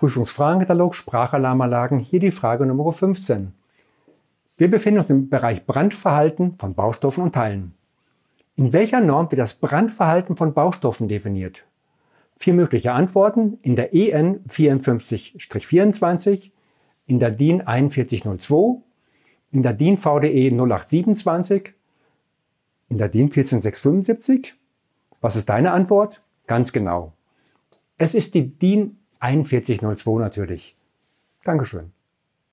Prüfungsfragenkatalog Sprachalarmanlagen, hier die Frage Nummer 15. Wir befinden uns im Bereich Brandverhalten von Baustoffen und Teilen. In welcher Norm wird das Brandverhalten von Baustoffen definiert? Vier mögliche Antworten in der EN 54-24, in der DIN 4102, in der DIN VDE 0827, in der DIN 14675. Was ist deine Antwort? Ganz genau. Es ist die DIN 4102 natürlich. Dankeschön.